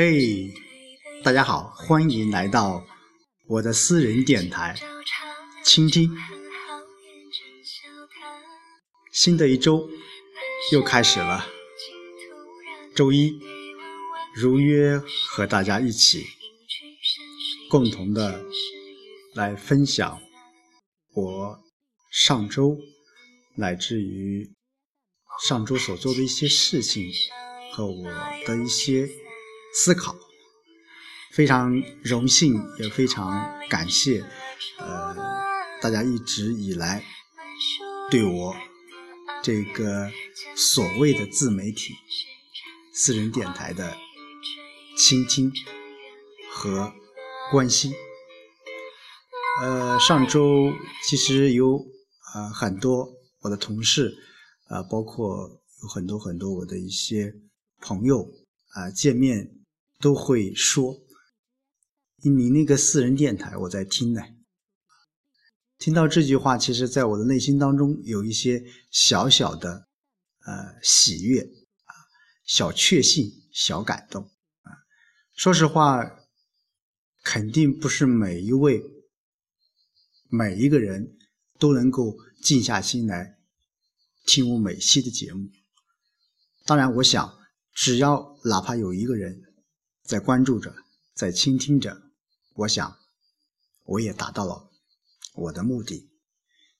嘿，大家好，欢迎来到我的私人电台，倾听。新的一周又开始了，周一如约和大家一起共同的来分享我上周乃至于上周所做的一些事情和我的一些。思考，非常荣幸，也非常感谢，呃，大家一直以来对我这个所谓的自媒体、私人电台的倾听和关心。呃，上周其实有呃很多我的同事，啊，包括有很多很多我的一些朋友啊见面。都会说，你那个私人电台我在听呢。听到这句话，其实在我的内心当中有一些小小的呃喜悦啊，小确幸，小感动啊。说实话，肯定不是每一位每一个人都能够静下心来听我每期的节目。当然，我想，只要哪怕有一个人。在关注着，在倾听着，我想，我也达到了我的目的。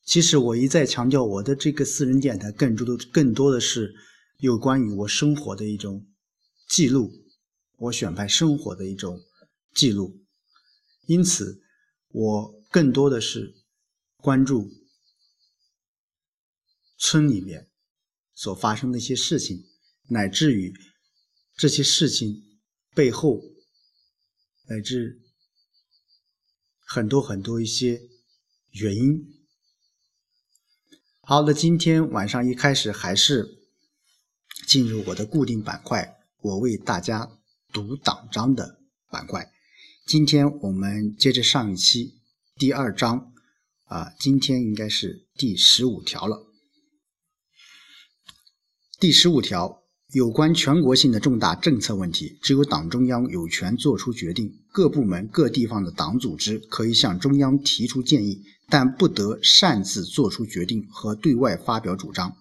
其实我一再强调，我的这个私人电台更多的、更多的是有关于我生活的一种记录，我选派生活的一种记录。因此，我更多的是关注村里面所发生的一些事情，乃至于这些事情。背后，乃至很多很多一些原因。好的，今天晚上一开始还是进入我的固定板块，我为大家读党章的板块。今天我们接着上一期第二章啊，今天应该是第十五条了。第十五条。有关全国性的重大政策问题，只有党中央有权作出决定。各部门、各地方的党组织可以向中央提出建议，但不得擅自作出决定和对外发表主张。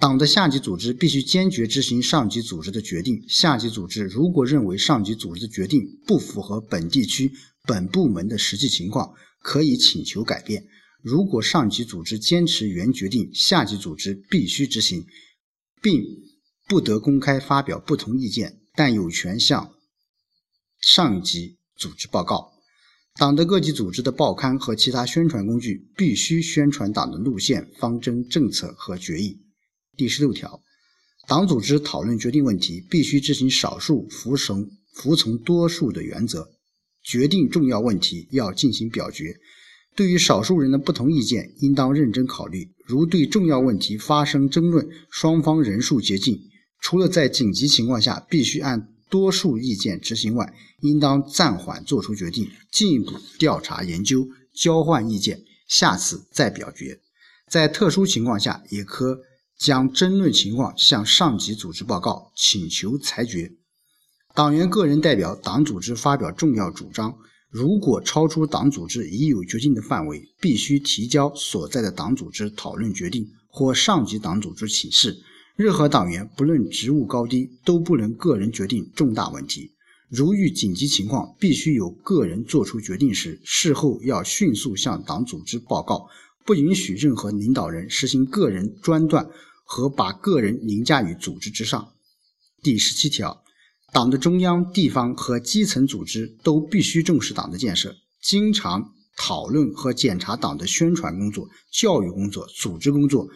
党的下级组织必须坚决执行上级组织的决定。下级组织如果认为上级组织的决定不符合本地区、本部门的实际情况，可以请求改变。如果上级组织坚持原决定，下级组织必须执行，并。不得公开发表不同意见，但有权向上级组织报告。党的各级组织的报刊和其他宣传工具必须宣传党的路线、方针、政策和决议。第十六条，党组织讨论决定问题，必须执行少数服从服从多数的原则。决定重要问题要进行表决，对于少数人的不同意见，应当认真考虑。如对重要问题发生争论，双方人数接近。除了在紧急情况下必须按多数意见执行外，应当暂缓作出决定，进一步调查研究，交换意见，下次再表决。在特殊情况下，也可将争论情况向上级组织报告，请求裁决。党员个人代表党组织发表重要主张，如果超出党组织已有决定的范围，必须提交所在的党组织讨论决定，或上级党组织请示。任何党员不论职务高低，都不能个人决定重大问题。如遇紧急情况，必须由个人作出决定时，事后要迅速向党组织报告，不允许任何领导人实行个人专断和把个人凌驾于组织之上。第十七条，党的中央、地方和基层组织都必须重视党的建设，经常讨论和检查党的宣传工作、教育工作、组织工作。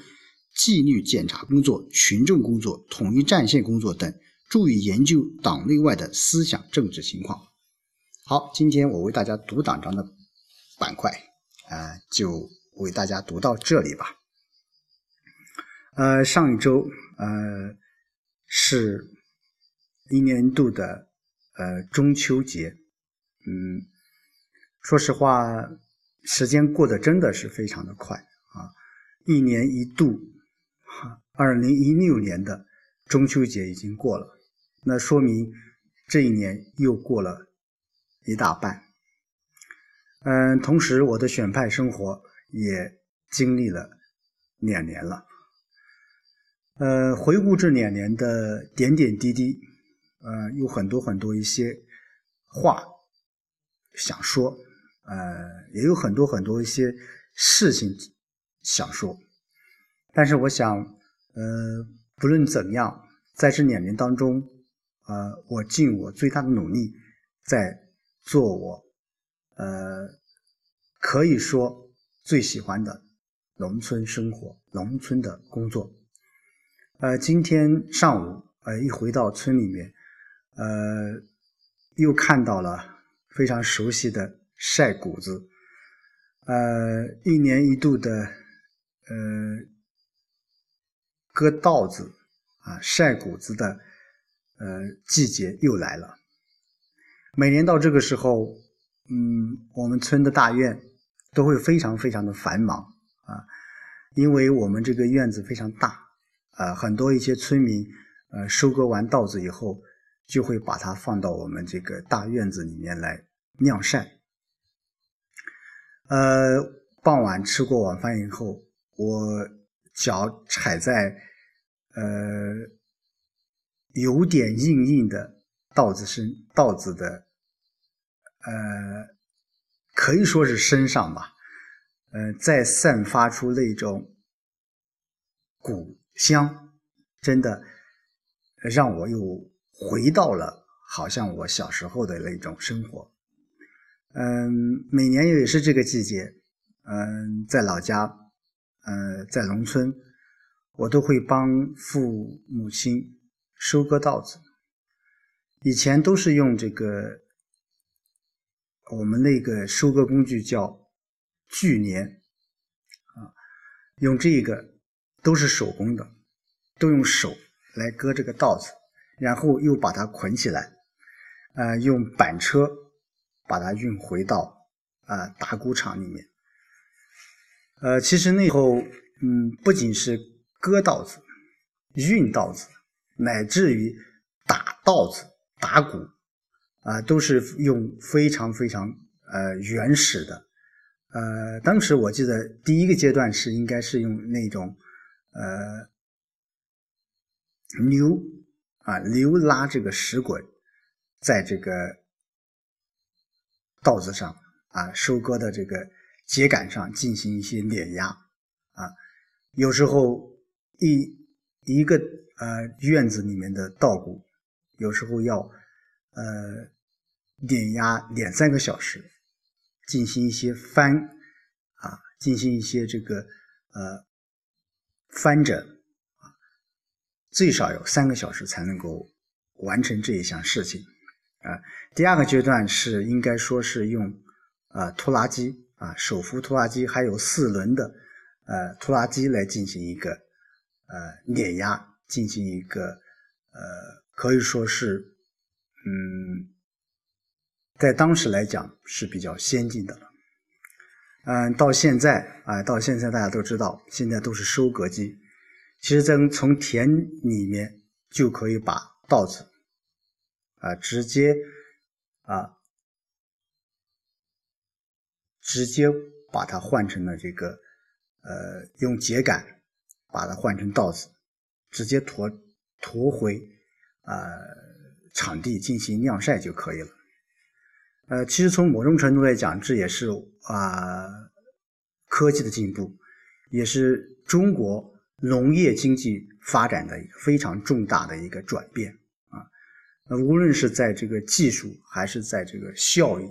纪律检查工作、群众工作、统一战线工作等，注意研究党内外的思想政治情况。好，今天我为大家读党章的板块，啊，就为大家读到这里吧。呃，上一周，呃，是一年度的呃中秋节，嗯，说实话，时间过得真的是非常的快啊，一年一度。二零一六年的中秋节已经过了，那说明这一年又过了一大半。嗯，同时我的选派生活也经历了两年了。呃，回顾这两年的点点滴滴，呃，有很多很多一些话想说，呃，也有很多很多一些事情想说，但是我想，呃，不论怎样，在这两年当中，呃，我尽我最大的努力在做我。呃，可以说最喜欢的农村生活、农村的工作。呃，今天上午，呃，一回到村里面，呃，又看到了非常熟悉的晒谷子，呃，一年一度的，呃，割稻子啊，晒谷子的，呃，季节又来了。每年到这个时候。嗯，我们村的大院都会非常非常的繁忙啊，因为我们这个院子非常大啊，很多一些村民呃收割完稻子以后，就会把它放到我们这个大院子里面来晾晒。呃，傍晚吃过晚饭以后，我脚踩在呃有点硬硬的稻子身稻子的。呃，可以说是身上吧，呃，在散发出那种谷香，真的让我又回到了好像我小时候的那种生活。嗯，每年也是这个季节，嗯，在老家，呃，在农村，我都会帮父母亲收割稻子。以前都是用这个。我们那个收割工具叫锯镰，啊，用这个都是手工的，都用手来割这个稻子，然后又把它捆起来，呃，用板车把它运回到啊打谷场里面。呃，其实那时候，嗯，不仅是割稻子、运稻子，乃至于打稻子、打谷。啊，都是用非常非常呃原始的，呃，当时我记得第一个阶段是应该是用那种呃牛啊牛拉这个石滚，在这个稻子上啊收割的这个秸秆上进行一些碾压啊，有时候一一个呃院子里面的稻谷，有时候要。呃，碾压两三个小时，进行一些翻啊，进行一些这个呃翻整啊，最少有三个小时才能够完成这一项事情啊。第二个阶段是应该说是用啊拖拉机啊手扶拖拉机，还有四轮的呃拖拉机来进行一个呃碾压，进行一个呃可以说是。嗯，在当时来讲是比较先进的了。嗯，到现在啊，到现在大家都知道，现在都是收割机。其实，在从田里面就可以把稻子啊直接啊直接把它换成了这个呃用秸秆把它换成稻子，直接驮驮回啊。场地进行晾晒就可以了。呃，其实从某种程度来讲，这也是啊科技的进步，也是中国农业经济发展的一个非常重大的一个转变啊。呃，无论是在这个技术还是在这个效益、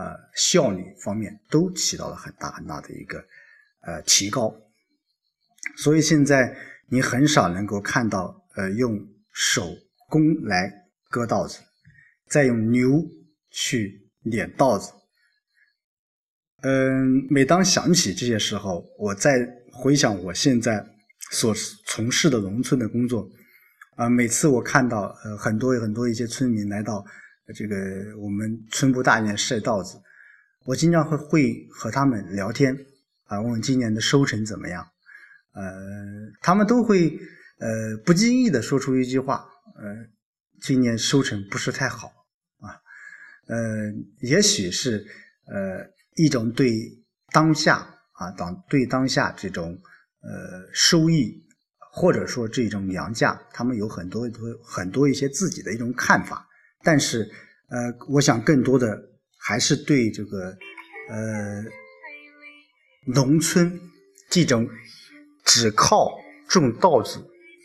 呃效率方面，都起到了很大很大的一个呃提高。所以现在你很少能够看到呃用手工来。割稻子，再用牛去碾稻子。嗯，每当想起这些时候，我在回想我现在所从事的农村的工作，啊，每次我看到呃很多很多一些村民来到这个我们村部大院晒稻子，我经常会会和他们聊天，啊，问今年的收成怎么样，呃，他们都会呃不经意的说出一句话，呃。今年收成不是太好啊，呃，也许是呃一种对当下啊当对当下这种呃收益或者说这种粮价，他们有很多多很多一些自己的一种看法，但是呃，我想更多的还是对这个呃农村这种只靠种稻子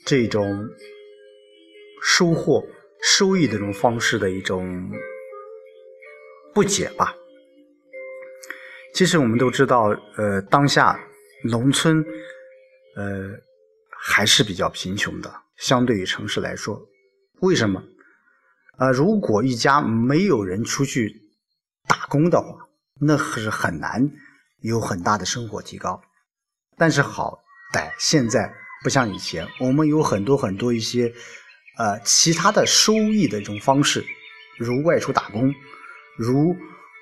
这种收获。收益的这种方式的一种不解吧。其实我们都知道，呃，当下农村，呃，还是比较贫穷的，相对于城市来说。为什么？啊，如果一家没有人出去打工的话，那是很难有很大的生活提高。但是好歹现在不像以前，我们有很多很多一些。呃，其他的收益的一种方式，如外出打工，如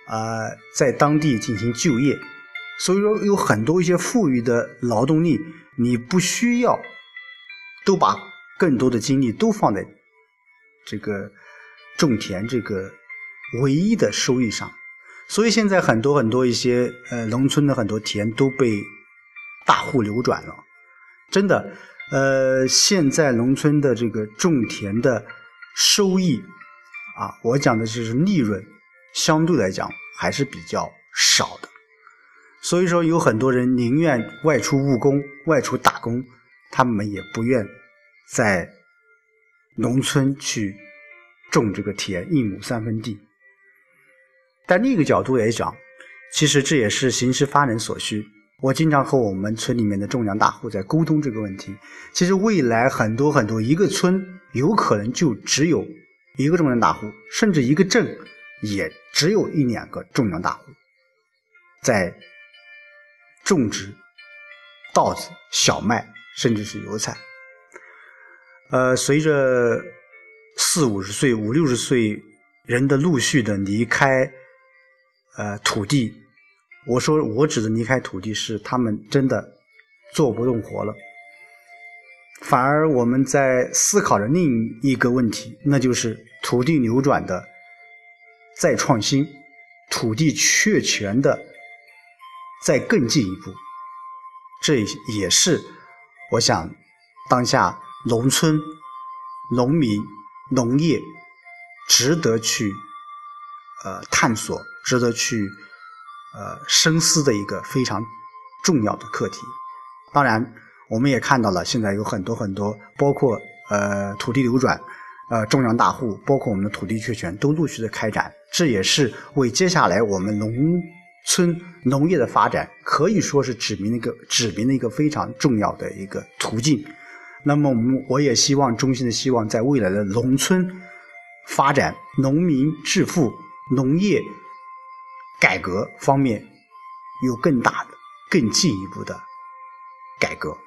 呃在当地进行就业，所以说有很多一些富裕的劳动力，你不需要都把更多的精力都放在这个种田这个唯一的收益上，所以现在很多很多一些呃农村的很多田都被大户流转了，真的。呃，现在农村的这个种田的收益啊，我讲的就是利润，相对来讲还是比较少的。所以说，有很多人宁愿外出务工、外出打工，他们也不愿在农村去种这个田，一亩三分地。但另一个角度来讲，其实这也是形势发展所需。我经常和我们村里面的种粮大户在沟通这个问题。其实未来很多很多一个村有可能就只有一个种粮大户，甚至一个镇也只有一两个种粮大户在种植稻子、小麦，甚至是油菜。呃，随着四五十岁、五六十岁人的陆续的离开，呃，土地。我说，我指的离开土地是他们真的做不动活了，反而我们在思考着另一个问题，那就是土地流转的再创新，土地确权的再更进一步，这也是我想当下农村农民农业值得去呃探索，值得去。呃，深思的一个非常重要的课题。当然，我们也看到了，现在有很多很多，包括呃土地流转，呃种粮大户，包括我们的土地确权，都陆续的开展。这也是为接下来我们农村农业的发展，可以说是指明了一个指明了一个非常重要的一个途径。那么，我们我也希望，衷心的希望，在未来的农村发展，农民致富，农业。改革方面有更大的、更进一步的改革。